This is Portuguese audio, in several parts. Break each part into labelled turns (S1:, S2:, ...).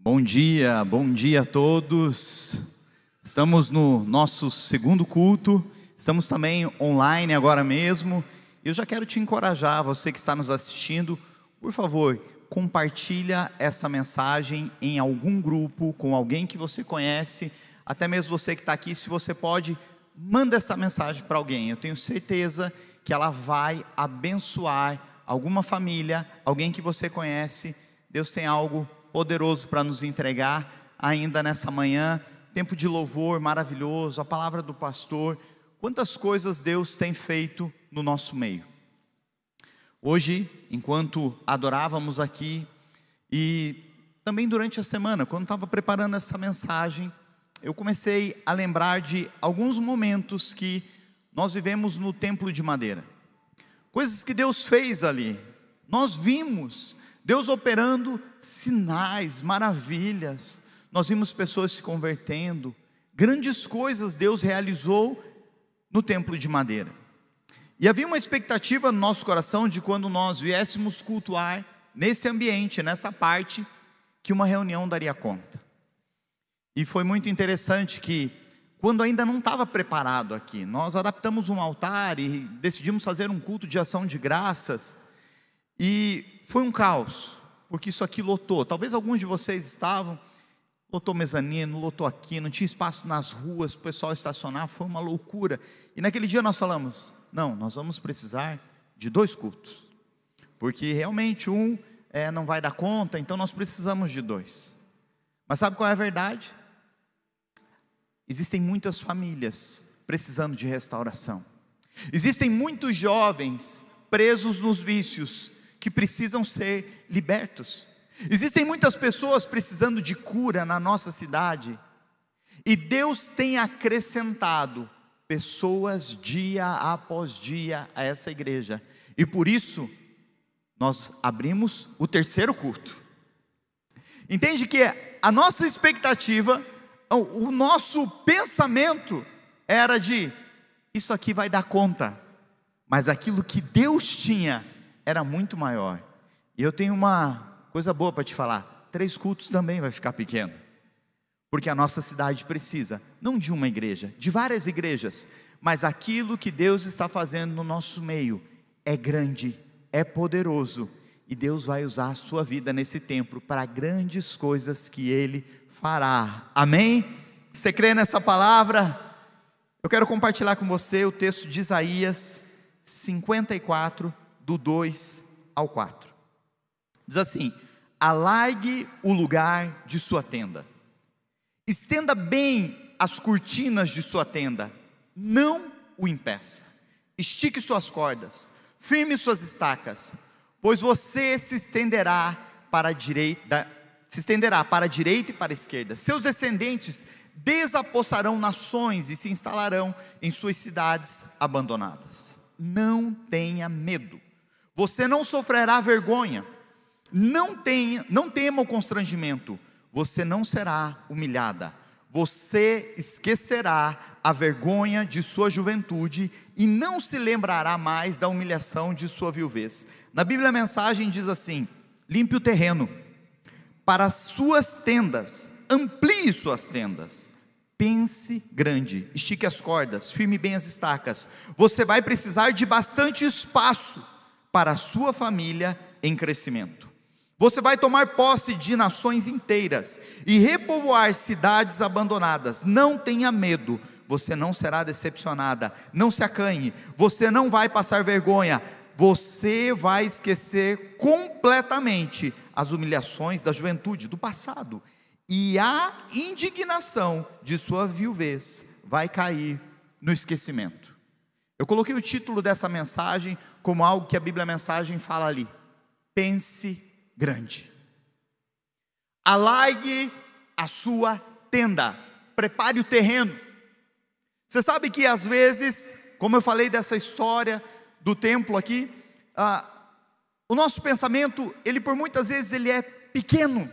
S1: Bom dia, bom dia a todos. Estamos no nosso segundo culto, estamos também online agora mesmo. Eu já quero te encorajar, você que está nos assistindo, por favor, compartilha essa mensagem em algum grupo, com alguém que você conhece, até mesmo você que está aqui, se você pode, manda essa mensagem para alguém. Eu tenho certeza que ela vai abençoar alguma família, alguém que você conhece. Deus tem algo poderoso para nos entregar ainda nessa manhã. Tempo de louvor maravilhoso, a palavra do pastor. Quantas coisas Deus tem feito no nosso meio. Hoje, enquanto adorávamos aqui, e também durante a semana, quando estava preparando essa mensagem, eu comecei a lembrar de alguns momentos que nós vivemos no templo de madeira. Coisas que Deus fez ali. Nós vimos Deus operando sinais, maravilhas. Nós vimos pessoas se convertendo. Grandes coisas Deus realizou no templo de madeira. E havia uma expectativa no nosso coração de quando nós viéssemos cultuar nesse ambiente, nessa parte, que uma reunião daria conta. E foi muito interessante que, quando ainda não estava preparado aqui, nós adaptamos um altar e decidimos fazer um culto de ação de graças. E foi um caos, porque isso aqui lotou. Talvez alguns de vocês estavam, lotou mezanino, lotou aqui, não tinha espaço nas ruas para o pessoal estacionar, foi uma loucura. E naquele dia nós falamos: não, nós vamos precisar de dois cultos, porque realmente um é, não vai dar conta, então nós precisamos de dois. Mas sabe qual é a verdade? Existem muitas famílias precisando de restauração, existem muitos jovens presos nos vícios que precisam ser libertos. Existem muitas pessoas precisando de cura na nossa cidade, e Deus tem acrescentado pessoas dia após dia a essa igreja, e por isso nós abrimos o terceiro culto. Entende que a nossa expectativa, o nosso pensamento era de isso aqui vai dar conta, mas aquilo que Deus tinha era muito maior. E eu tenho uma coisa boa para te falar: três cultos também vai ficar pequeno. Porque a nossa cidade precisa, não de uma igreja, de várias igrejas, mas aquilo que Deus está fazendo no nosso meio é grande, é poderoso, e Deus vai usar a sua vida nesse tempo para grandes coisas que Ele fará. Amém? Você crê nessa palavra? Eu quero compartilhar com você o texto de Isaías 54, do 2 ao 4. Diz assim: alargue o lugar de sua tenda, estenda bem as cortinas de sua tenda, não o impeça, estique suas cordas, firme suas estacas, pois você se estenderá para a direita, se estenderá para a direita e para a esquerda. Seus descendentes desapossarão nações e se instalarão em suas cidades abandonadas. Não tenha medo você não sofrerá vergonha. Não tenha, não tema o constrangimento. Você não será humilhada. Você esquecerá a vergonha de sua juventude e não se lembrará mais da humilhação de sua viuvez. Na Bíblia a mensagem diz assim: limpe o terreno para as suas tendas, amplie suas tendas. Pense grande, estique as cordas, firme bem as estacas. Você vai precisar de bastante espaço para a sua família em crescimento. Você vai tomar posse de nações inteiras e repovoar cidades abandonadas. Não tenha medo, você não será decepcionada. Não se acanhe, você não vai passar vergonha. Você vai esquecer completamente as humilhações da juventude, do passado. E a indignação de sua viuvez vai cair no esquecimento. Eu coloquei o título dessa mensagem como algo que a Bíblia Mensagem fala ali. Pense grande. Alargue a sua tenda. Prepare o terreno. Você sabe que às vezes, como eu falei dessa história do templo aqui, ah, o nosso pensamento, ele por muitas vezes ele é pequeno,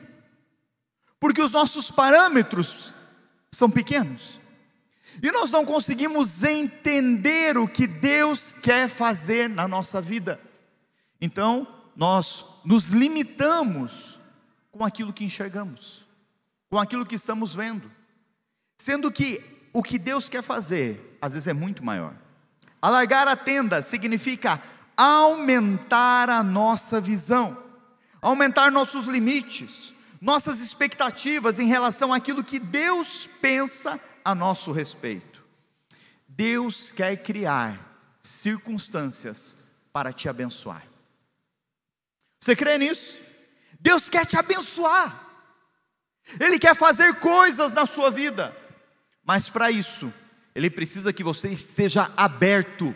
S1: porque os nossos parâmetros são pequenos. E nós não conseguimos entender o que Deus quer fazer na nossa vida. Então, nós nos limitamos com aquilo que enxergamos. com aquilo que estamos vendo, sendo que o que Deus quer fazer, às vezes é muito maior. Alargar a tenda significa aumentar a nossa visão, aumentar nossos limites, nossas expectativas em relação àquilo que Deus pensa a nosso respeito. Deus quer criar circunstâncias para te abençoar. Você crê nisso? Deus quer te abençoar. Ele quer fazer coisas na sua vida. Mas para isso, ele precisa que você esteja aberto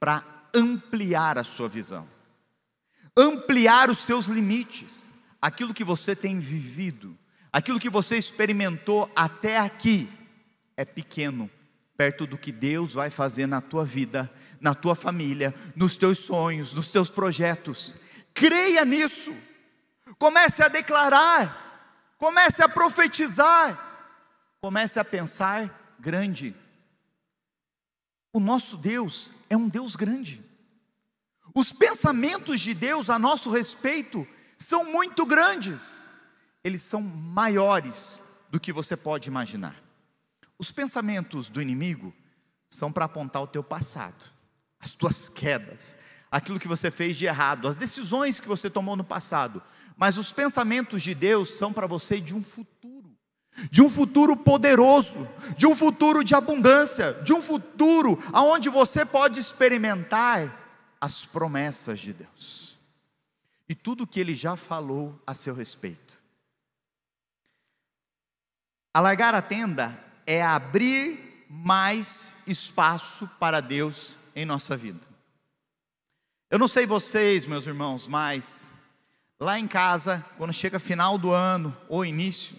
S1: para ampliar a sua visão. Ampliar os seus limites, aquilo que você tem vivido, aquilo que você experimentou até aqui é pequeno perto do que Deus vai fazer na tua vida, na tua família, nos teus sonhos, nos teus projetos. Creia nisso. Comece a declarar, comece a profetizar, comece a pensar grande. O nosso Deus é um Deus grande. Os pensamentos de Deus a nosso respeito são muito grandes, eles são maiores do que você pode imaginar. Os pensamentos do inimigo são para apontar o teu passado, as tuas quedas, aquilo que você fez de errado, as decisões que você tomou no passado. Mas os pensamentos de Deus são para você de um futuro, de um futuro poderoso, de um futuro de abundância, de um futuro aonde você pode experimentar as promessas de Deus e tudo que Ele já falou a seu respeito. Alargar a tenda é abrir mais espaço para Deus em nossa vida. Eu não sei vocês, meus irmãos, mas lá em casa, quando chega final do ano ou início,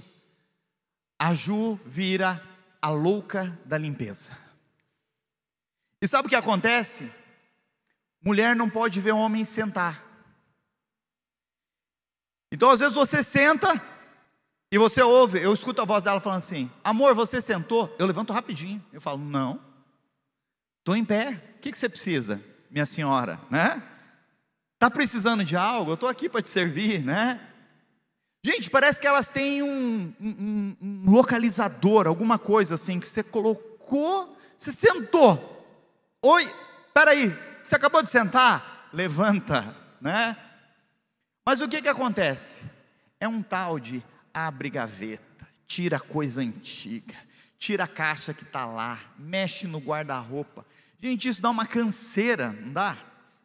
S1: a Ju vira a louca da limpeza. E sabe o que acontece? Mulher não pode ver homem sentar. Então, às vezes você senta e você ouve, eu escuto a voz dela falando assim: Amor, você sentou? Eu levanto rapidinho. Eu falo: Não, estou em pé. O que, que você precisa, minha senhora? Né? Está precisando de algo? Eu estou aqui para te servir, né? Gente, parece que elas têm um, um, um, localizador, alguma coisa assim, que você colocou, você sentou. Oi, peraí, você acabou de sentar? Levanta, né? Mas o que que acontece? É um tal de abre gaveta, tira coisa antiga, tira a caixa que está lá, mexe no guarda-roupa. Gente, isso dá uma canseira, não dá?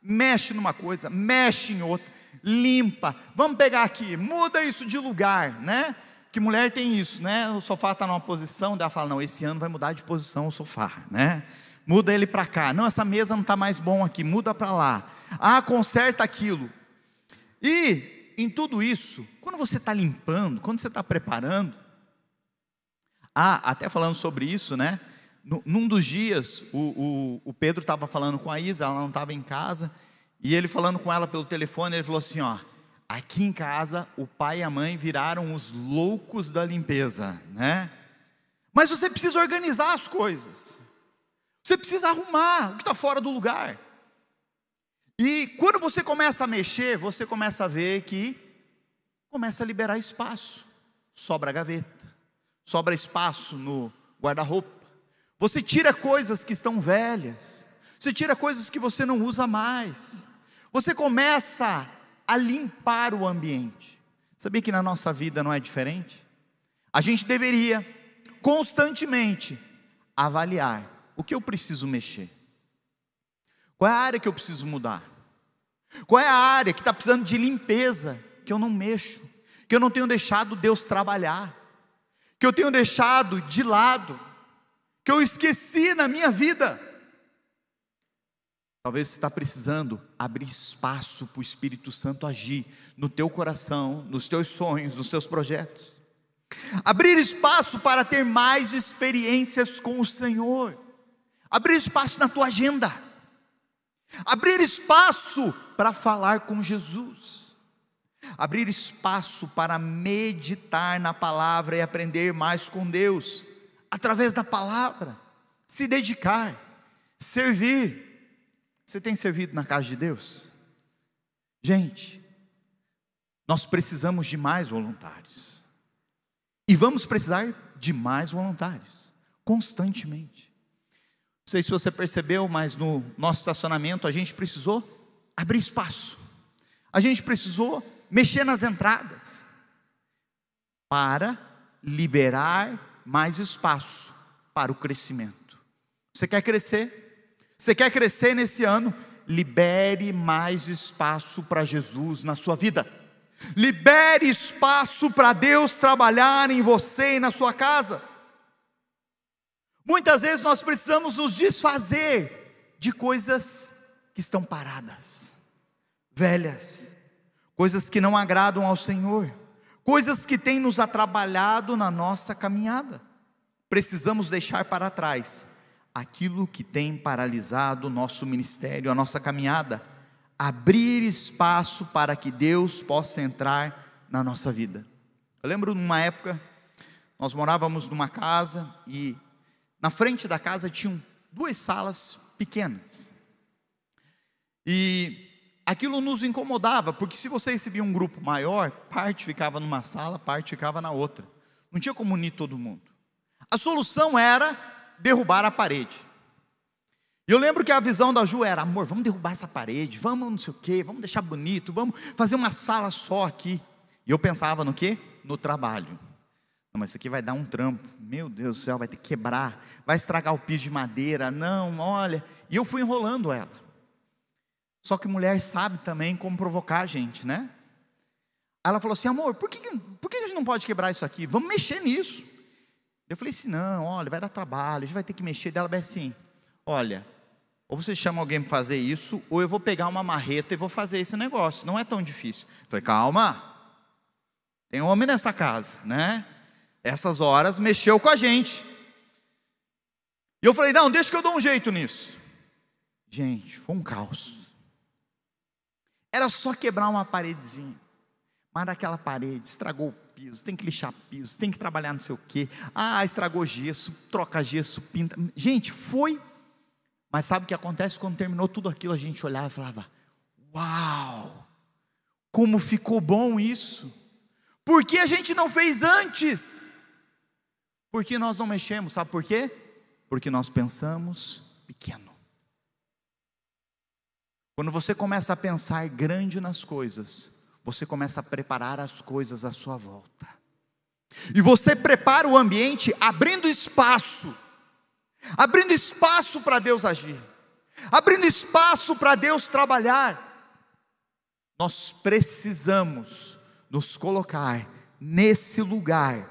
S1: Mexe numa coisa, mexe em outra, limpa. Vamos pegar aqui, muda isso de lugar, né? Que mulher tem isso, né? O sofá está numa posição, daí ela fala: não, esse ano vai mudar de posição o sofá, né? Muda ele para cá. Não, essa mesa não está mais bom aqui, muda para lá. Ah, conserta aquilo. E em tudo isso, quando você está limpando, quando você está preparando, ah, até falando sobre isso, né? Num dos dias, o, o, o Pedro estava falando com a Isa, ela não estava em casa, e ele falando com ela pelo telefone, ele falou assim: ó, aqui em casa o pai e a mãe viraram os loucos da limpeza, né? Mas você precisa organizar as coisas, você precisa arrumar o que está fora do lugar. E quando você começa a mexer, você começa a ver que começa a liberar espaço. Sobra gaveta, sobra espaço no guarda-roupa. Você tira coisas que estão velhas, você tira coisas que você não usa mais. Você começa a limpar o ambiente. Sabia que na nossa vida não é diferente? A gente deveria constantemente avaliar o que eu preciso mexer. Qual é a área que eu preciso mudar? Qual é a área que está precisando de limpeza, que eu não mexo, que eu não tenho deixado Deus trabalhar, que eu tenho deixado de lado, que eu esqueci na minha vida? Talvez você está precisando abrir espaço para o Espírito Santo agir no teu coração, nos teus sonhos, nos teus projetos. Abrir espaço para ter mais experiências com o Senhor. Abrir espaço na tua agenda abrir espaço para falar com Jesus, abrir espaço para meditar na palavra e aprender mais com Deus, através da palavra, se dedicar, servir. Você tem servido na casa de Deus? Gente, nós precisamos de mais voluntários. E vamos precisar de mais voluntários, constantemente. Não sei se você percebeu, mas no nosso estacionamento a gente precisou abrir espaço, a gente precisou mexer nas entradas, para liberar mais espaço para o crescimento. Você quer crescer? Você quer crescer nesse ano? Libere mais espaço para Jesus na sua vida. Libere espaço para Deus trabalhar em você e na sua casa. Muitas vezes nós precisamos nos desfazer de coisas que estão paradas, velhas, coisas que não agradam ao Senhor, coisas que têm nos atrapalhado na nossa caminhada. Precisamos deixar para trás aquilo que tem paralisado o nosso ministério, a nossa caminhada abrir espaço para que Deus possa entrar na nossa vida. Eu lembro numa época, nós morávamos numa casa e na frente da casa tinham duas salas pequenas. E aquilo nos incomodava, porque se você recebia um grupo maior, parte ficava numa sala, parte ficava na outra. Não tinha como unir todo mundo. A solução era derrubar a parede. E eu lembro que a visão da Ju era: amor, vamos derrubar essa parede, vamos não sei o quê, vamos deixar bonito, vamos fazer uma sala só aqui. E eu pensava no quê? No trabalho. Não, mas isso aqui vai dar um trampo. Meu Deus do céu, vai ter que quebrar, vai estragar o piso de madeira. Não, olha. E eu fui enrolando ela. Só que mulher sabe também como provocar a gente, né? Ela falou assim: amor, por que, por que a gente não pode quebrar isso aqui? Vamos mexer nisso. Eu falei assim: não, olha, vai dar trabalho, a gente vai ter que mexer. Dela vai assim: olha, ou você chama alguém para fazer isso, ou eu vou pegar uma marreta e vou fazer esse negócio. Não é tão difícil. Eu falei, calma. Tem homem nessa casa, né? Essas horas mexeu com a gente. E eu falei, não, deixa que eu dou um jeito nisso. Gente, foi um caos. Era só quebrar uma paredezinha. Mas daquela parede, estragou o piso, tem que lixar piso, tem que trabalhar não sei o quê. Ah, estragou gesso, troca gesso, pinta. Gente, foi mas sabe o que acontece quando terminou tudo aquilo? A gente olhava e falava: Uau, como ficou bom isso! Por que a gente não fez antes? Porque nós não mexemos, sabe por quê? Porque nós pensamos pequeno. Quando você começa a pensar grande nas coisas, você começa a preparar as coisas à sua volta. E você prepara o ambiente abrindo espaço abrindo espaço para Deus agir, abrindo espaço para Deus trabalhar. Nós precisamos nos colocar nesse lugar.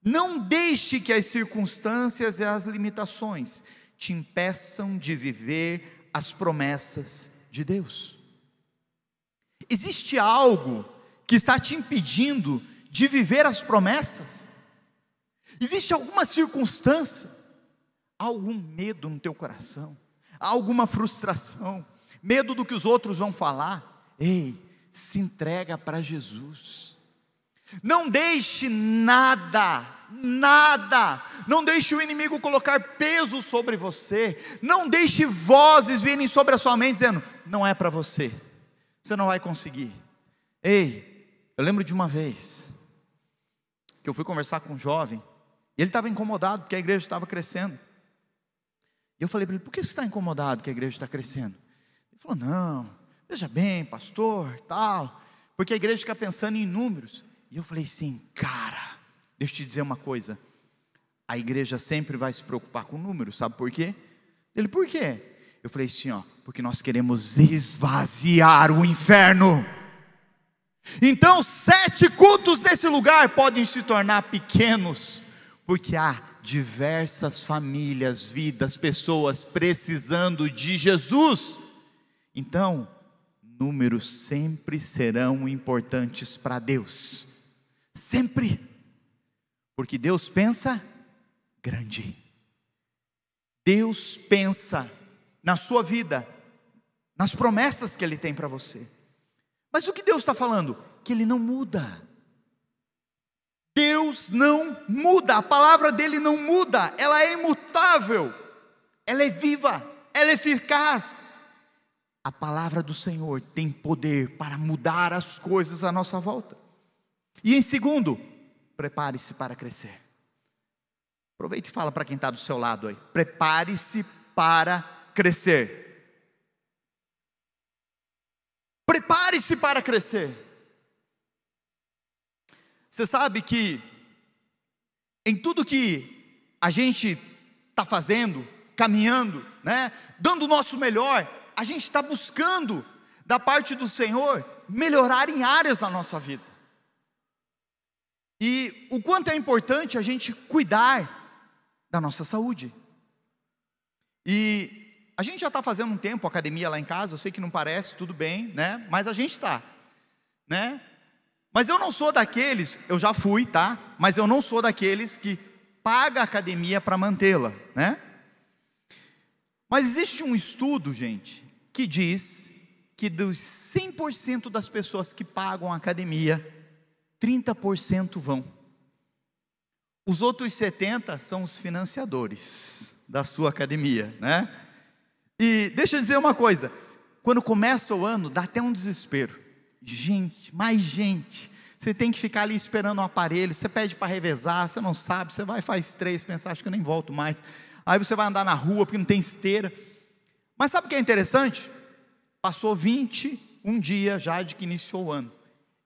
S1: Não deixe que as circunstâncias e as limitações te impeçam de viver as promessas de Deus. Existe algo que está te impedindo de viver as promessas? Existe alguma circunstância? Algum medo no teu coração? Alguma frustração? Medo do que os outros vão falar? Ei, se entrega para Jesus. Não deixe nada, nada, não deixe o inimigo colocar peso sobre você, não deixe vozes virem sobre a sua mente dizendo: não é para você, você não vai conseguir. Ei, eu lembro de uma vez que eu fui conversar com um jovem, e ele estava incomodado porque a igreja estava crescendo. E eu falei para ele: por que você está incomodado que a igreja está crescendo? Ele falou: não, veja bem, pastor, tal, porque a igreja fica pensando em números. E eu falei assim: cara, deixa eu te dizer uma coisa. A igreja sempre vai se preocupar com números, sabe por quê? Ele, por quê? Eu falei assim: ó, porque nós queremos esvaziar o inferno. Então, sete cultos nesse lugar podem se tornar pequenos, porque há diversas famílias, vidas, pessoas precisando de Jesus. Então, números sempre serão importantes para Deus. Sempre. Porque Deus pensa grande. Deus pensa na sua vida, nas promessas que Ele tem para você. Mas o que Deus está falando? Que Ele não muda. Deus não muda, a palavra dele não muda, ela é imutável, ela é viva, ela é eficaz. A palavra do Senhor tem poder para mudar as coisas à nossa volta. E em segundo, prepare-se para crescer. Aproveite e fala para quem está do seu lado aí. Prepare-se para crescer. Prepare-se para crescer. Você sabe que em tudo que a gente está fazendo, caminhando, né, dando o nosso melhor, a gente está buscando da parte do Senhor melhorar em áreas da nossa vida. E o quanto é importante a gente cuidar da nossa saúde. E a gente já está fazendo um tempo academia lá em casa, eu sei que não parece, tudo bem, né? Mas a gente está, né? Mas eu não sou daqueles, eu já fui, tá? Mas eu não sou daqueles que paga a academia para mantê-la, né? Mas existe um estudo, gente, que diz que dos 100% das pessoas que pagam a academia, 30% vão. Os outros 70 são os financiadores da sua academia, né? E deixa eu dizer uma coisa: quando começa o ano, dá até um desespero. Gente, mais gente. Você tem que ficar ali esperando o um aparelho, você pede para revezar, você não sabe, você vai faz três, pensa, acho que eu nem volto mais. Aí você vai andar na rua porque não tem esteira. Mas sabe o que é interessante? Passou 21 dias já de que iniciou o ano.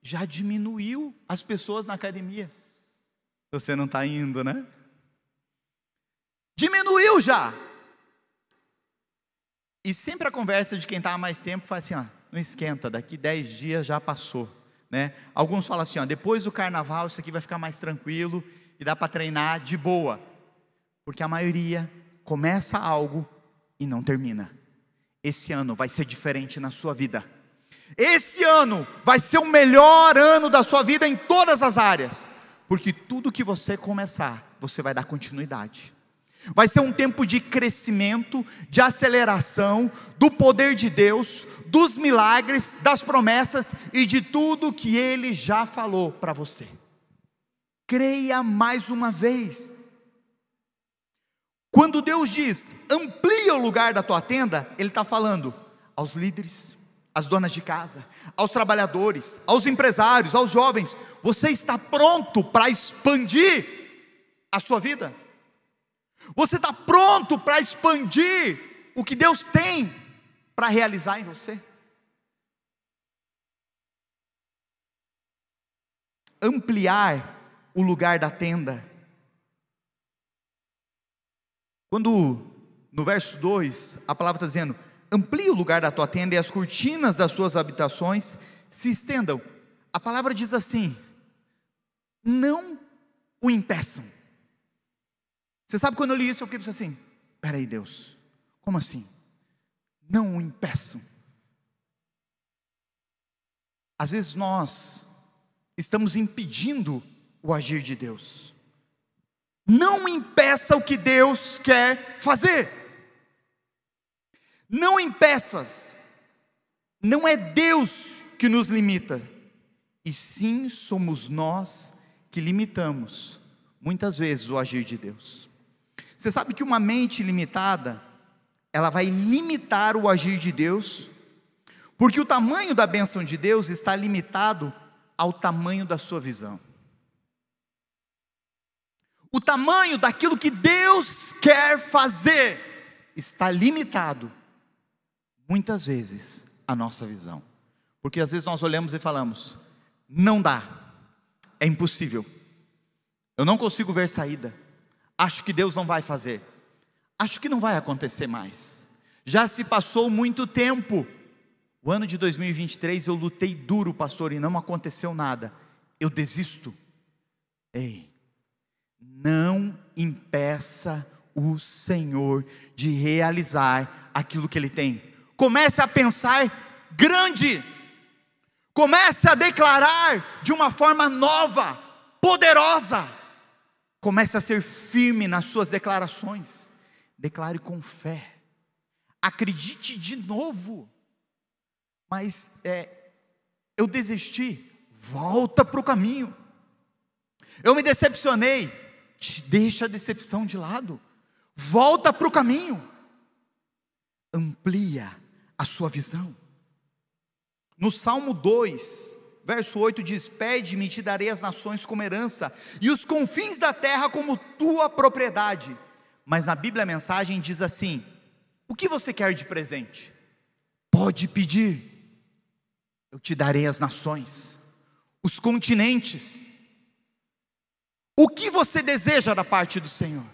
S1: Já diminuiu as pessoas na academia. Você não está indo, né? Diminuiu já. E sempre a conversa de quem está há mais tempo fala assim: ó, não esquenta, daqui 10 dias já passou. Né? Alguns falam assim: ó, depois do carnaval isso aqui vai ficar mais tranquilo e dá para treinar de boa. Porque a maioria começa algo e não termina. Esse ano vai ser diferente na sua vida. Esse ano vai ser o melhor ano da sua vida em todas as áreas porque tudo que você começar, você vai dar continuidade. Vai ser um tempo de crescimento, de aceleração do poder de Deus, dos milagres, das promessas e de tudo que Ele já falou para você. Creia mais uma vez. Quando Deus diz, amplia o lugar da tua tenda, Ele está falando aos líderes, às donas de casa, aos trabalhadores, aos empresários, aos jovens. Você está pronto para expandir a sua vida? Você está pronto para expandir o que Deus tem para realizar em você? Ampliar o lugar da tenda. Quando no verso 2 a palavra está dizendo: amplie o lugar da tua tenda e as cortinas das suas habitações se estendam. A palavra diz assim: não o impeçam. Você sabe quando eu li isso, eu fiquei pensando assim: peraí, Deus, como assim? Não o impeçam. Às vezes nós estamos impedindo o agir de Deus. Não impeça o que Deus quer fazer. Não impeças, não é Deus que nos limita, e sim somos nós que limitamos, muitas vezes, o agir de Deus. Você sabe que uma mente limitada, ela vai limitar o agir de Deus, porque o tamanho da bênção de Deus está limitado ao tamanho da sua visão. O tamanho daquilo que Deus quer fazer está limitado muitas vezes, a nossa visão. Porque às vezes nós olhamos e falamos: não dá, é impossível, eu não consigo ver saída, acho que Deus não vai fazer, acho que não vai acontecer mais. Já se passou muito tempo. O ano de 2023 eu lutei duro, pastor, e não aconteceu nada. Eu desisto. Ei, não impeça o Senhor de realizar aquilo que Ele tem comece a pensar grande, comece a declarar de uma forma nova, poderosa, comece a ser firme nas suas declarações, declare com fé, acredite de novo, mas é, eu desisti, volta para o caminho, eu me decepcionei, deixa a decepção de lado, volta para o caminho, amplia a sua visão. No Salmo 2, verso 8 diz: Pede-me te darei as nações como herança, e os confins da terra como tua propriedade. Mas na Bíblia a mensagem diz assim: O que você quer de presente? Pode pedir, eu te darei as nações, os continentes. O que você deseja da parte do Senhor?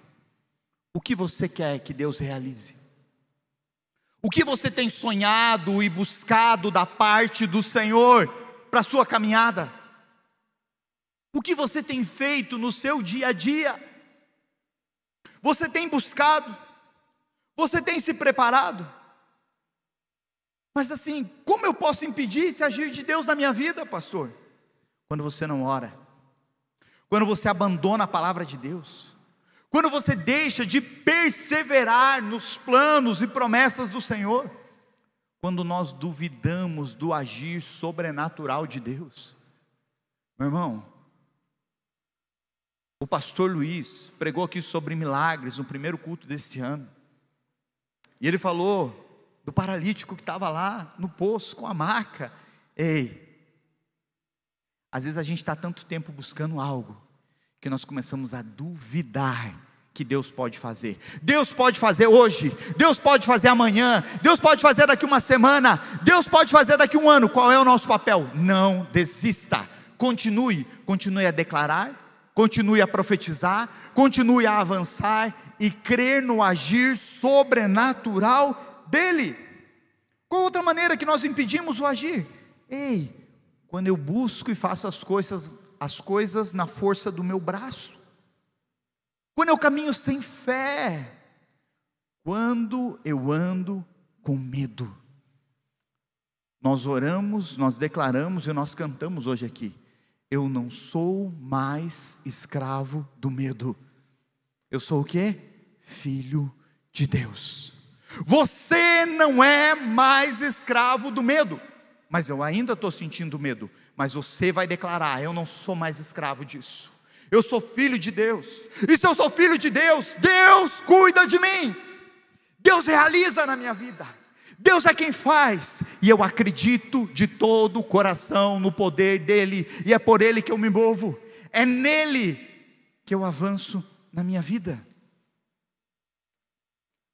S1: O que você quer que Deus realize? O que você tem sonhado e buscado da parte do Senhor para a sua caminhada? O que você tem feito no seu dia a dia? Você tem buscado? Você tem se preparado? Mas assim, como eu posso impedir esse agir de Deus na minha vida, pastor? Quando você não ora, quando você abandona a palavra de Deus, quando você deixa de perseverar nos planos e promessas do Senhor, quando nós duvidamos do agir sobrenatural de Deus. Meu irmão, o pastor Luiz pregou aqui sobre milagres no primeiro culto desse ano. E ele falou do paralítico que estava lá no poço com a maca. Ei, às vezes a gente está tanto tempo buscando algo que nós começamos a duvidar que Deus pode fazer. Deus pode fazer hoje, Deus pode fazer amanhã, Deus pode fazer daqui uma semana, Deus pode fazer daqui um ano. Qual é o nosso papel? Não desista. Continue, continue a declarar, continue a profetizar, continue a avançar e crer no agir sobrenatural dele. Qual outra maneira que nós impedimos o agir? Ei, quando eu busco e faço as coisas as coisas na força do meu braço. Quando eu caminho sem fé, quando eu ando com medo. Nós oramos, nós declaramos e nós cantamos hoje aqui. Eu não sou mais escravo do medo. Eu sou o que? Filho de Deus. Você não é mais escravo do medo, mas eu ainda estou sentindo medo mas você vai declarar: Eu não sou mais escravo disso. Eu sou filho de Deus. E se eu sou filho de Deus, Deus cuida de mim. Deus realiza na minha vida. Deus é quem faz. E eu acredito de todo o coração no poder dEle. E é por Ele que eu me movo. É nele que eu avanço na minha vida.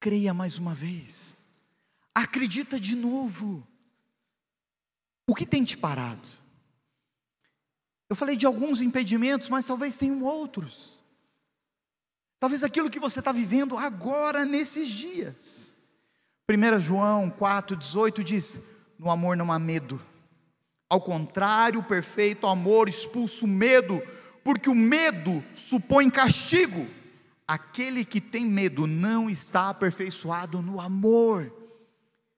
S1: Creia mais uma vez. Acredita de novo. O que tem te parado? Eu falei de alguns impedimentos, mas talvez tenham outros. Talvez aquilo que você está vivendo agora, nesses dias. 1 João 4,18 diz: No amor não há medo. Ao contrário, o perfeito amor expulsa o medo, porque o medo supõe castigo. Aquele que tem medo não está aperfeiçoado no amor.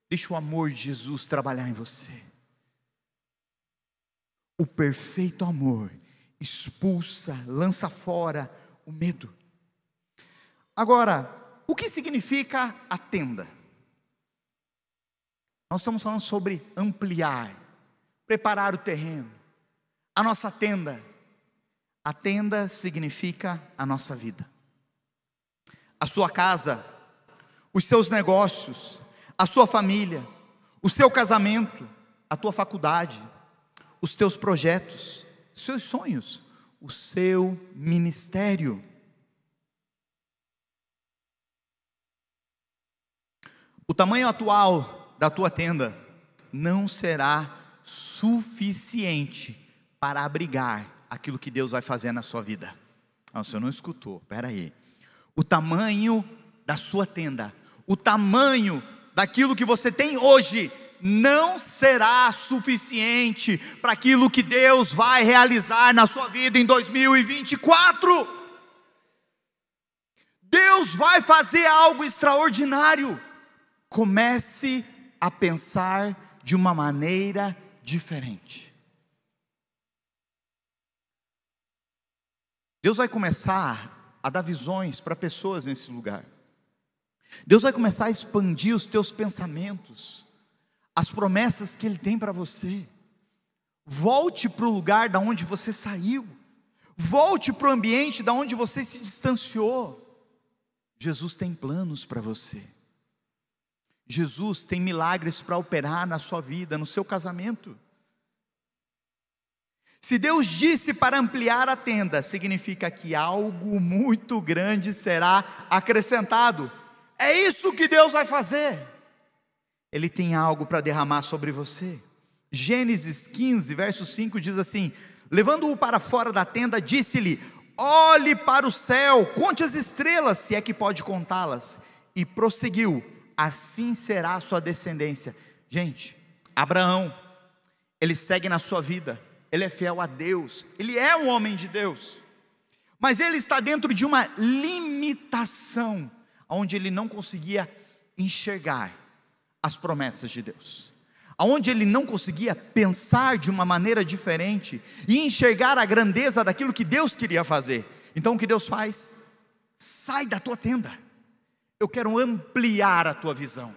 S1: Deixa o amor de Jesus trabalhar em você. O perfeito amor expulsa, lança fora o medo. Agora, o que significa a tenda? Nós estamos falando sobre ampliar, preparar o terreno. A nossa tenda. A tenda significa a nossa vida. A sua casa, os seus negócios, a sua família, o seu casamento, a tua faculdade, os teus projetos, os seus sonhos, o seu ministério. O tamanho atual da tua tenda não será suficiente para abrigar aquilo que Deus vai fazer na sua vida. Não, você não escutou, espera aí. O tamanho da sua tenda, o tamanho daquilo que você tem hoje, não será suficiente para aquilo que Deus vai realizar na sua vida em 2024. Deus vai fazer algo extraordinário. Comece a pensar de uma maneira diferente. Deus vai começar a dar visões para pessoas nesse lugar. Deus vai começar a expandir os teus pensamentos as promessas que Ele tem para você. Volte para o lugar da onde você saiu. Volte para o ambiente da onde você se distanciou. Jesus tem planos para você. Jesus tem milagres para operar na sua vida, no seu casamento. Se Deus disse para ampliar a tenda, significa que algo muito grande será acrescentado. É isso que Deus vai fazer. Ele tem algo para derramar sobre você. Gênesis 15, verso 5 diz assim: Levando-o para fora da tenda, disse-lhe: Olhe para o céu, conte as estrelas, se é que pode contá-las. E prosseguiu: Assim será a sua descendência. Gente, Abraão, ele segue na sua vida ele é fiel a Deus, ele é um homem de Deus, mas ele está dentro de uma limitação, onde ele não conseguia enxergar as promessas de Deus, onde ele não conseguia pensar de uma maneira diferente e enxergar a grandeza daquilo que Deus queria fazer. Então o que Deus faz? Sai da tua tenda, eu quero ampliar a tua visão.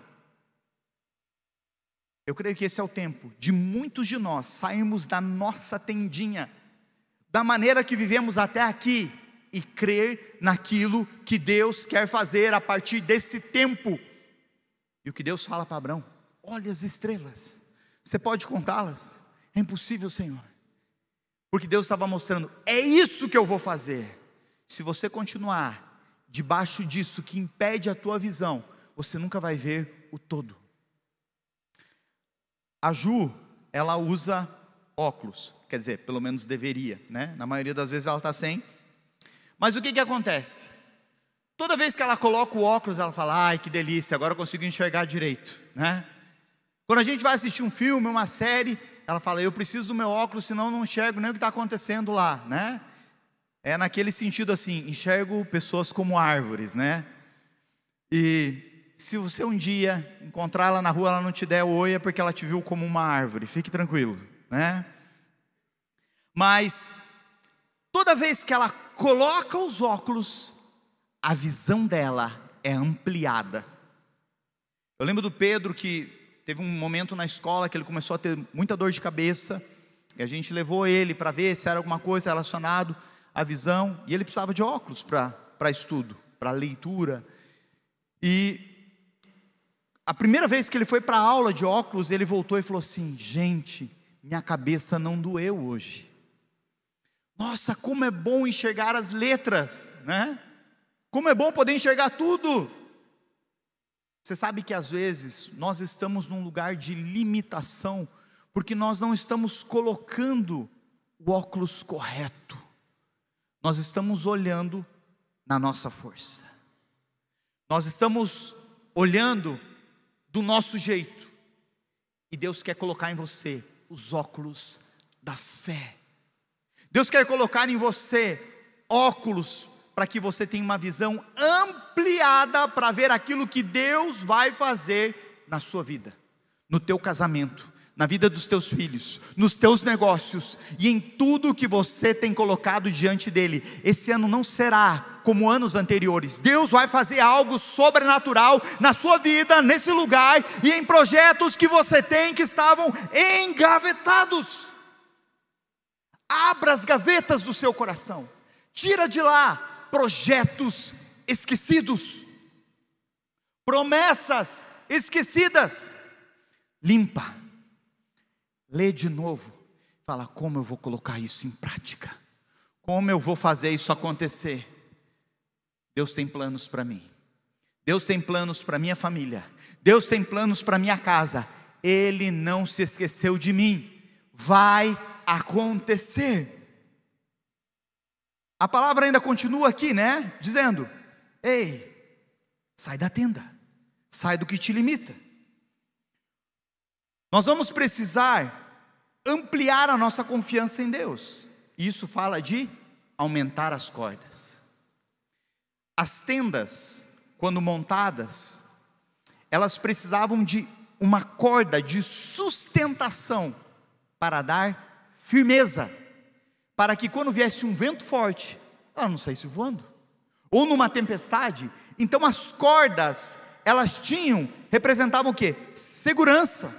S1: Eu creio que esse é o tempo de muitos de nós sairmos da nossa tendinha, da maneira que vivemos até aqui, e crer naquilo que Deus quer fazer a partir desse tempo. E o que Deus fala para Abraão: olha as estrelas, você pode contá-las? É impossível, Senhor. Porque Deus estava mostrando: é isso que eu vou fazer. Se você continuar debaixo disso que impede a tua visão, você nunca vai ver o todo. A Ju, ela usa óculos, quer dizer, pelo menos deveria, né? Na maioria das vezes ela está sem. Mas o que que acontece? Toda vez que ela coloca o óculos, ela fala: "Ai, que delícia, agora eu consigo enxergar direito", né? Quando a gente vai assistir um filme, uma série, ela fala: "Eu preciso do meu óculos, senão não enxergo nem o que está acontecendo lá", né? É naquele sentido assim, enxergo pessoas como árvores, né? E se você um dia encontrar ela na rua, ela não te der oi, é porque ela te viu como uma árvore. Fique tranquilo, né? Mas toda vez que ela coloca os óculos, a visão dela é ampliada. Eu lembro do Pedro que teve um momento na escola que ele começou a ter muita dor de cabeça, e a gente levou ele para ver se era alguma coisa relacionado à visão, e ele precisava de óculos para estudo, para leitura. E a primeira vez que ele foi para a aula de óculos, ele voltou e falou assim: Gente, minha cabeça não doeu hoje. Nossa, como é bom enxergar as letras, né? Como é bom poder enxergar tudo. Você sabe que às vezes nós estamos num lugar de limitação, porque nós não estamos colocando o óculos correto, nós estamos olhando na nossa força, nós estamos olhando do nosso jeito. E Deus quer colocar em você os óculos da fé. Deus quer colocar em você óculos para que você tenha uma visão ampliada para ver aquilo que Deus vai fazer na sua vida, no teu casamento, na vida dos teus filhos, nos teus negócios e em tudo que você tem colocado diante dele. Esse ano não será como anos anteriores. Deus vai fazer algo sobrenatural na sua vida, nesse lugar e em projetos que você tem que estavam engavetados. Abra as gavetas do seu coração. Tira de lá projetos esquecidos. Promessas esquecidas. Limpa lê de novo, fala: como eu vou colocar isso em prática? Como eu vou fazer isso acontecer? Deus tem planos para mim. Deus tem planos para minha família. Deus tem planos para minha casa. Ele não se esqueceu de mim. Vai acontecer. A palavra ainda continua aqui, né? Dizendo: Ei, sai da tenda. Sai do que te limita. Nós vamos precisar ampliar a nossa confiança em Deus. Isso fala de aumentar as cordas. As tendas, quando montadas, elas precisavam de uma corda de sustentação para dar firmeza, para que quando viesse um vento forte, ela não saísse voando. Ou numa tempestade, então as cordas, elas tinham, representavam o que? Segurança,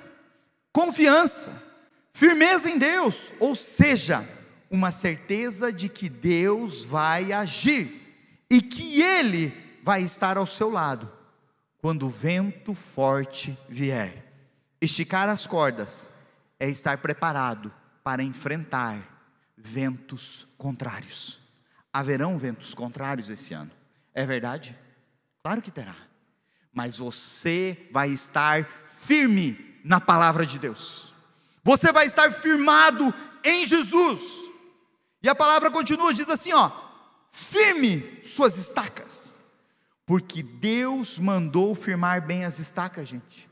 S1: confiança Firmeza em Deus, ou seja, uma certeza de que Deus vai agir e que Ele vai estar ao seu lado quando o vento forte vier. Esticar as cordas é estar preparado para enfrentar, ventos contrários. Haverão ventos contrários esse ano. É verdade? Claro que terá. Mas você vai estar firme na palavra de Deus. Você vai estar firmado em Jesus. E a palavra continua, diz assim, ó: firme suas estacas. Porque Deus mandou firmar bem as estacas, gente.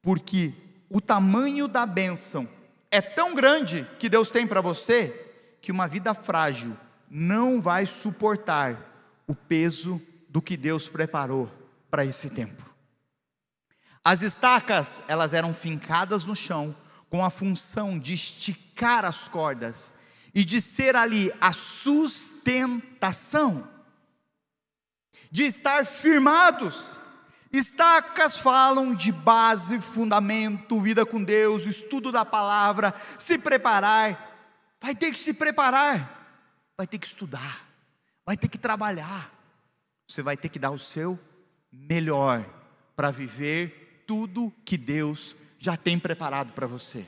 S1: Porque o tamanho da bênção é tão grande que Deus tem para você, que uma vida frágil não vai suportar o peso do que Deus preparou para esse tempo. As estacas, elas eram fincadas no chão com a função de esticar as cordas e de ser ali a sustentação, de estar firmados. Estacas falam de base, fundamento, vida com Deus, estudo da palavra, se preparar. Vai ter que se preparar, vai ter que estudar, vai ter que trabalhar. Você vai ter que dar o seu melhor para viver tudo que Deus já tem preparado para você.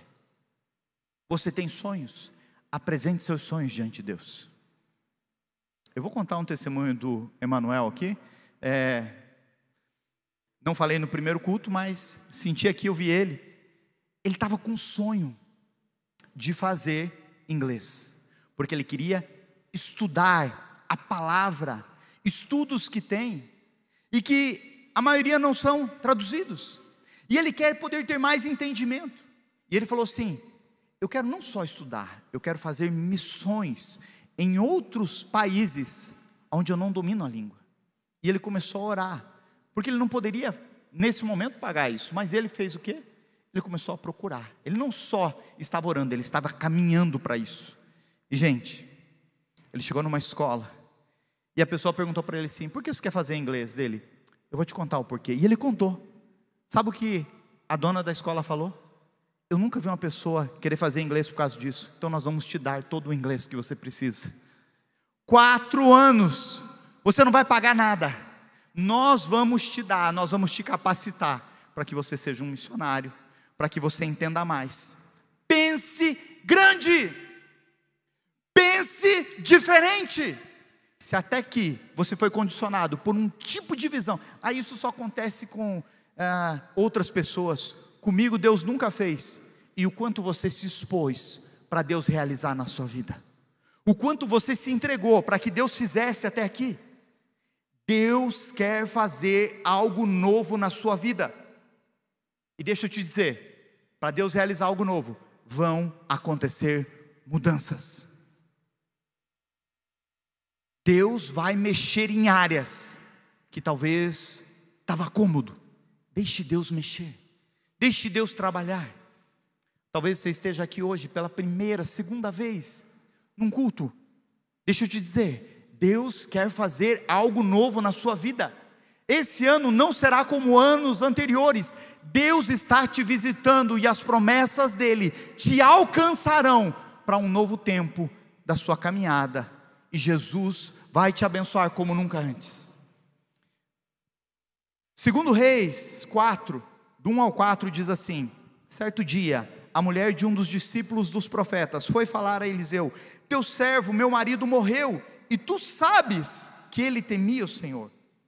S1: Você tem sonhos? Apresente seus sonhos diante de Deus. Eu vou contar um testemunho do Emanuel aqui. É, não falei no primeiro culto, mas senti aqui, eu vi ele. Ele estava com um sonho de fazer inglês, porque ele queria estudar a palavra, estudos que tem, e que a maioria não são traduzidos. E ele quer poder ter mais entendimento. E ele falou assim: Eu quero não só estudar, eu quero fazer missões em outros países onde eu não domino a língua. E ele começou a orar, porque ele não poderia, nesse momento, pagar isso, mas ele fez o quê? Ele começou a procurar. Ele não só estava orando, ele estava caminhando para isso. E, gente, ele chegou numa escola, e a pessoa perguntou para ele assim: Por que você quer fazer inglês dele? Eu vou te contar o porquê. E ele contou. Sabe o que a dona da escola falou? Eu nunca vi uma pessoa querer fazer inglês por causa disso. Então nós vamos te dar todo o inglês que você precisa. Quatro anos, você não vai pagar nada. Nós vamos te dar, nós vamos te capacitar para que você seja um missionário, para que você entenda mais. Pense grande, pense diferente. Se até que você foi condicionado por um tipo de visão, aí isso só acontece com ah, outras pessoas. Comigo Deus nunca fez. E o quanto você se expôs para Deus realizar na sua vida. O quanto você se entregou para que Deus fizesse até aqui. Deus quer fazer algo novo na sua vida. E deixa eu te dizer, para Deus realizar algo novo, vão acontecer mudanças. Deus vai mexer em áreas que talvez estava cômodo. Deixe Deus mexer. Deixe Deus trabalhar. Talvez você esteja aqui hoje pela primeira, segunda vez num culto. Deixa eu te dizer, Deus quer fazer algo novo na sua vida. Esse ano não será como anos anteriores. Deus está te visitando e as promessas dele te alcançarão para um novo tempo da sua caminhada. E Jesus vai te abençoar como nunca antes. Segundo Reis 4, do 1 ao 4 diz assim: Certo dia, a mulher de um dos discípulos dos profetas foi falar a Eliseu: Teu servo, meu marido, morreu, e tu sabes que ele temia o Senhor.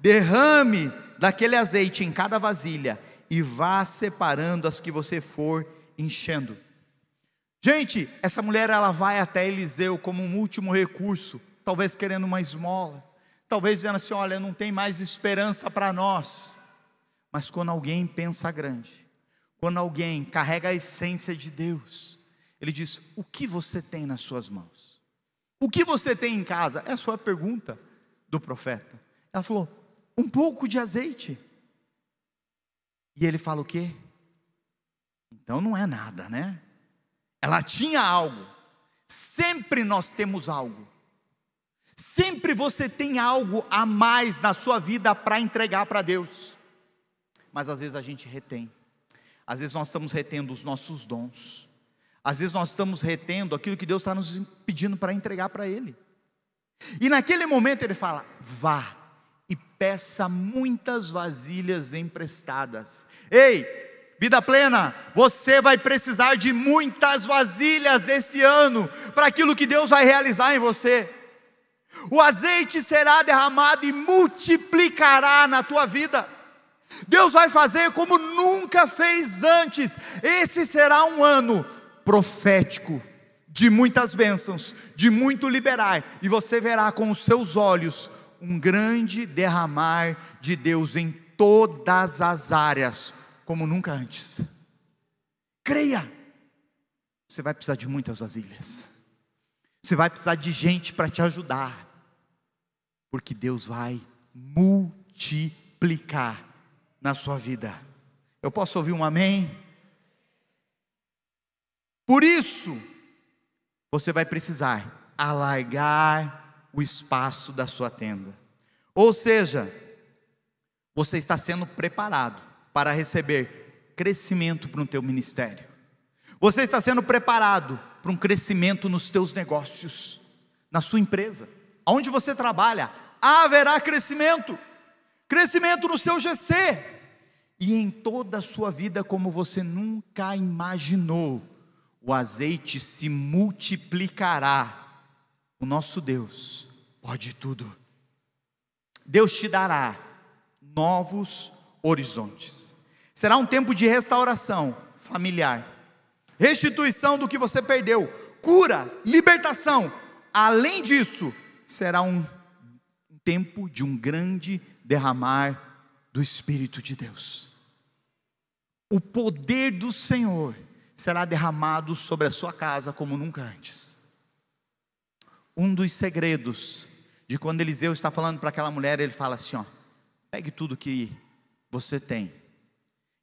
S1: derrame daquele azeite em cada vasilha e vá separando as que você for enchendo. Gente, essa mulher ela vai até Eliseu como um último recurso, talvez querendo uma esmola. Talvez dizendo assim: olha, não tem mais esperança para nós. Mas quando alguém pensa grande, quando alguém carrega a essência de Deus, ele diz: o que você tem nas suas mãos? O que você tem em casa? É a sua pergunta do profeta. Ela falou: um pouco de azeite. E ele fala o quê? Então não é nada, né? Ela tinha algo. Sempre nós temos algo. Sempre você tem algo a mais na sua vida para entregar para Deus. Mas às vezes a gente retém. Às vezes nós estamos retendo os nossos dons. Às vezes nós estamos retendo aquilo que Deus está nos pedindo para entregar para Ele. E naquele momento ele fala: vá peça muitas vasilhas emprestadas. Ei, vida plena, você vai precisar de muitas vasilhas esse ano para aquilo que Deus vai realizar em você. O azeite será derramado e multiplicará na tua vida. Deus vai fazer como nunca fez antes. Esse será um ano profético, de muitas bênçãos, de muito liberar, e você verá com os seus olhos um grande derramar de Deus em todas as áreas, como nunca antes. Creia, você vai precisar de muitas vasilhas. Você vai precisar de gente para te ajudar, porque Deus vai multiplicar na sua vida. Eu posso ouvir um amém? Por isso, você vai precisar alargar o espaço da sua tenda. Ou seja, você está sendo preparado para receber crescimento para o teu ministério. Você está sendo preparado para um crescimento nos teus negócios, na sua empresa, onde você trabalha, haverá crescimento. Crescimento no seu GC e em toda a sua vida como você nunca imaginou. O azeite se multiplicará. O nosso Deus pode tudo. Deus te dará novos horizontes. Será um tempo de restauração familiar restituição do que você perdeu, cura, libertação. Além disso, será um tempo de um grande derramar do Espírito de Deus. O poder do Senhor será derramado sobre a sua casa como nunca antes. Um dos segredos de quando Eliseu está falando para aquela mulher, ele fala assim: ó, pegue tudo que você tem.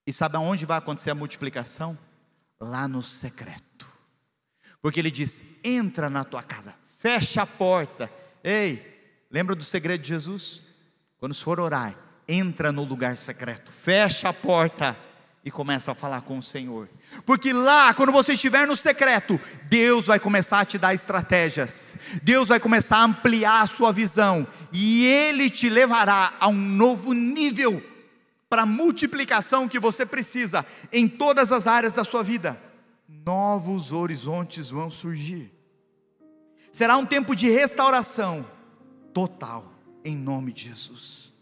S1: E sabe aonde vai acontecer a multiplicação? lá no secreto. Porque ele diz: entra na tua casa, fecha a porta. Ei, lembra do segredo de Jesus? Quando for orar, entra no lugar secreto, fecha a porta e começa a falar com o Senhor. Porque lá, quando você estiver no secreto, Deus vai começar a te dar estratégias. Deus vai começar a ampliar a sua visão e ele te levará a um novo nível para a multiplicação que você precisa em todas as áreas da sua vida, novos horizontes vão surgir. Será um tempo de restauração total, em nome de Jesus.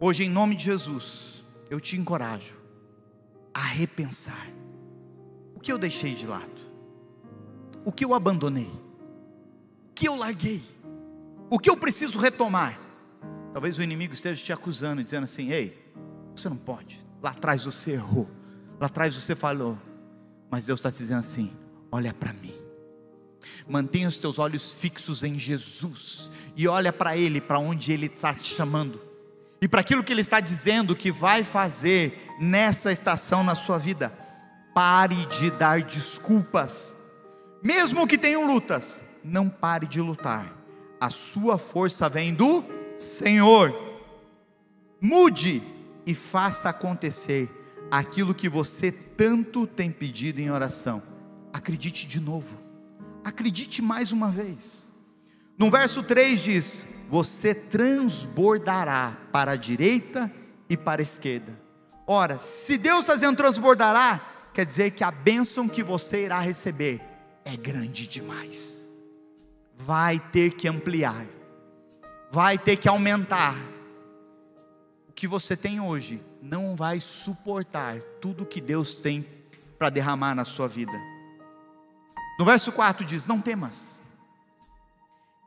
S1: Hoje, em nome de Jesus, eu te encorajo a repensar: o que eu deixei de lado, o que eu abandonei, o que eu larguei, o que eu preciso retomar Talvez o inimigo esteja te acusando, dizendo assim: ei, você não pode. Lá atrás você errou. Lá atrás você falou. Mas Deus está dizendo assim: olha para mim. Mantenha os teus olhos fixos em Jesus. E olha para Ele, para onde Ele está te chamando. E para aquilo que Ele está dizendo que vai fazer nessa estação na sua vida. Pare de dar desculpas. Mesmo que tenham lutas, não pare de lutar. A sua força vem do Senhor, mude e faça acontecer aquilo que você tanto tem pedido em oração. Acredite de novo, acredite mais uma vez. No verso 3 diz: Você transbordará para a direita e para a esquerda. Ora, se Deus está dizendo transbordará, quer dizer que a bênção que você irá receber é grande demais, vai ter que ampliar vai ter que aumentar. O que você tem hoje não vai suportar tudo que Deus tem para derramar na sua vida. No verso 4 diz: Não temas.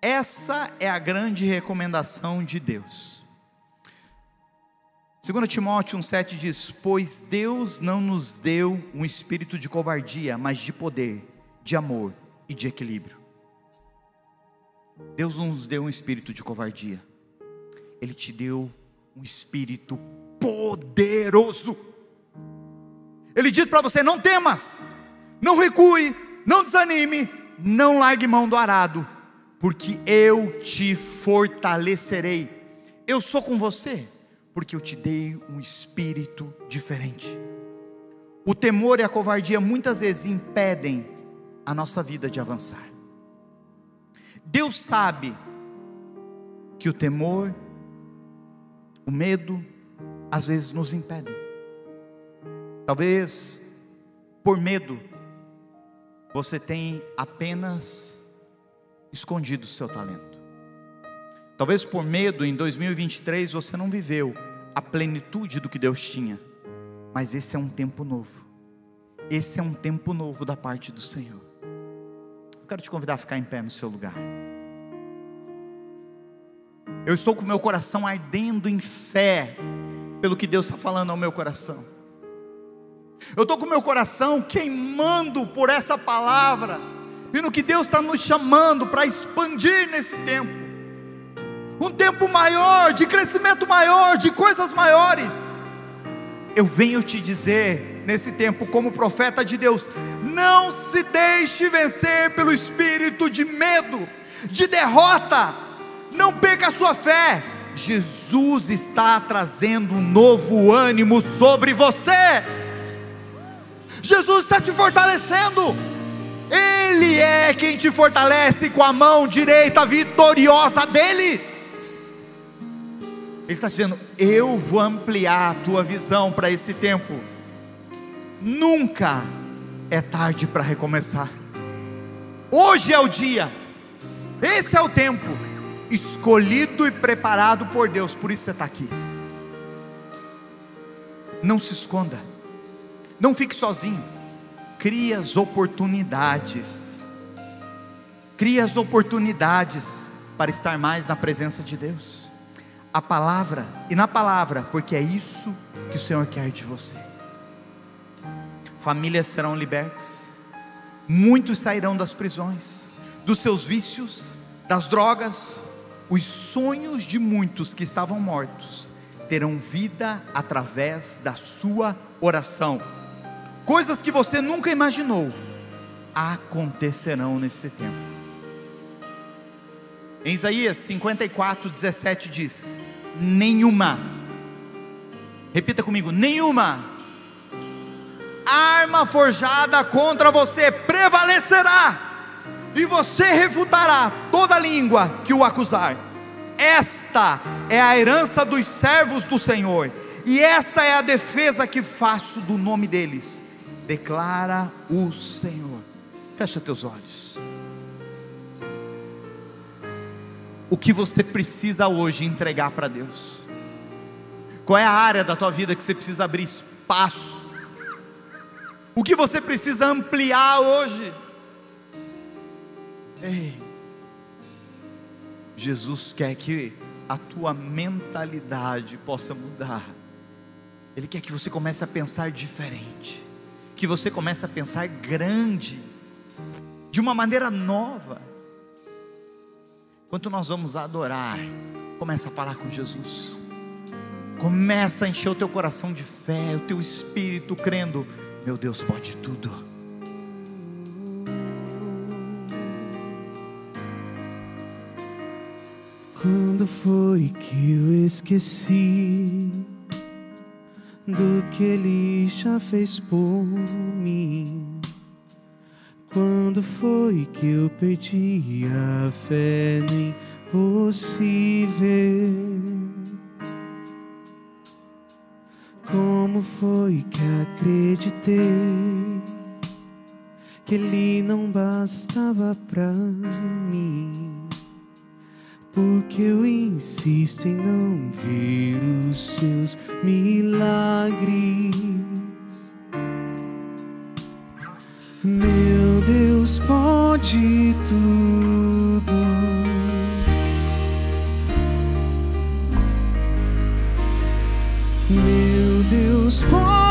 S1: Essa é a grande recomendação de Deus. 2 Timóteo 1,7 diz: Pois Deus não nos deu um espírito de covardia, mas de poder, de amor e de equilíbrio. Deus não nos deu um espírito de covardia, Ele te deu um espírito poderoso. Ele diz para você: não temas, não recue, não desanime, não largue mão do arado, porque eu te fortalecerei. Eu sou com você, porque eu te dei um espírito diferente. O temor e a covardia muitas vezes impedem a nossa vida de avançar. Deus sabe que o temor, o medo, às vezes nos impedem. Talvez por medo você tem apenas escondido o seu talento. Talvez por medo em 2023 você não viveu a plenitude do que Deus tinha. Mas esse é um tempo novo. Esse é um tempo novo da parte do Senhor. Eu quero te convidar a ficar em pé no seu lugar. Eu estou com meu coração ardendo em fé pelo que Deus está falando ao meu coração. Eu estou com meu coração queimando por essa palavra e no que Deus está nos chamando para expandir nesse tempo. Um tempo maior, de crescimento maior, de coisas maiores. Eu venho te dizer nesse tempo, como profeta de Deus, não se deixe vencer pelo espírito de medo, de derrota, não perca a sua fé. Jesus está trazendo um novo ânimo sobre você. Jesus está te fortalecendo. É quem te fortalece com a mão direita vitoriosa dele. Ele está dizendo: Eu vou ampliar a tua visão para esse tempo. Nunca é tarde para recomeçar. Hoje é o dia, esse é o tempo escolhido e preparado por Deus, por isso você está aqui. Não se esconda, não fique sozinho, crie as oportunidades, crie as oportunidades para estar mais na presença de Deus. A palavra, e na palavra, porque é isso que o Senhor quer de você. Famílias serão libertas, muitos sairão das prisões, dos seus vícios, das drogas, os sonhos de muitos que estavam mortos terão vida através da sua oração. Coisas que você nunca imaginou acontecerão nesse tempo. Em Isaías 54, 17 diz: Nenhuma, repita comigo, nenhuma arma forjada contra você prevalecerá e você refutará toda língua que o acusar. Esta é a herança dos servos do Senhor, e esta é a defesa que faço do nome deles, declara o Senhor. Fecha teus olhos. O que você precisa hoje entregar para Deus? Qual é a área da tua vida que você precisa abrir espaço? O que você precisa ampliar hoje? Ei, Jesus quer que a tua mentalidade possa mudar. Ele quer que você comece a pensar diferente, que você comece a pensar grande, de uma maneira nova. Enquanto nós vamos adorar, começa a falar com Jesus. Começa a encher o teu coração de fé, o teu espírito crendo, meu Deus pode tudo.
S2: Quando foi que eu esqueci do que ele já fez por mim? Quando foi que eu perdi a fé no impossível? Como foi que acreditei que ele não bastava pra mim? porque eu insisto em não ver os seus milagres. Meu Deus pode tudo. Meu Deus pode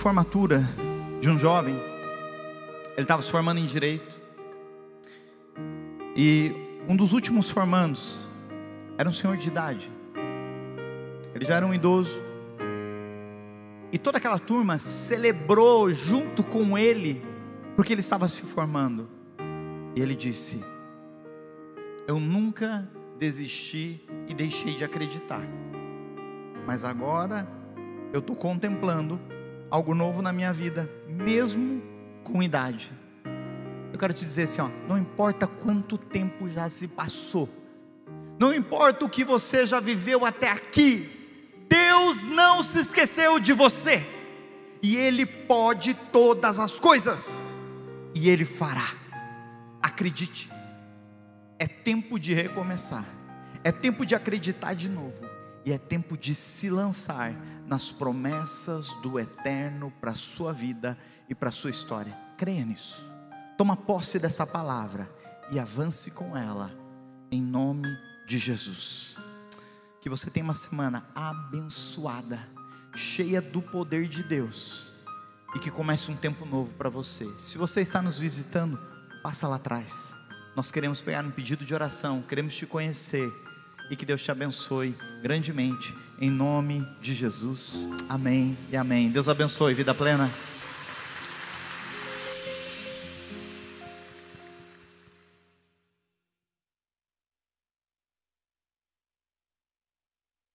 S1: formatura de um jovem. Ele estava se formando em direito. E um dos últimos formandos era um senhor de idade. Ele já era um idoso. E toda aquela turma celebrou junto com ele, porque ele estava se formando. E ele disse: Eu nunca desisti e deixei de acreditar. Mas agora eu estou contemplando algo novo na minha vida, mesmo com idade. Eu quero te dizer assim, ó, não importa quanto tempo já se passou, não importa o que você já viveu até aqui, Deus não se esqueceu de você, e Ele pode todas as coisas, e Ele fará. Acredite, é tempo de recomeçar, é tempo de acreditar de novo, e é tempo de se lançar nas promessas do eterno para a sua vida e para a sua história. Creia nisso. Toma posse dessa palavra e avance com ela, em nome de Jesus. Que você tenha uma semana abençoada, cheia do poder de Deus, e que comece um tempo novo para você. Se você está nos visitando, passa lá atrás. Nós queremos pegar um pedido de oração, queremos te conhecer e que Deus te abençoe grandemente, em nome de Jesus. Amém e amém. Deus abençoe, vida plena.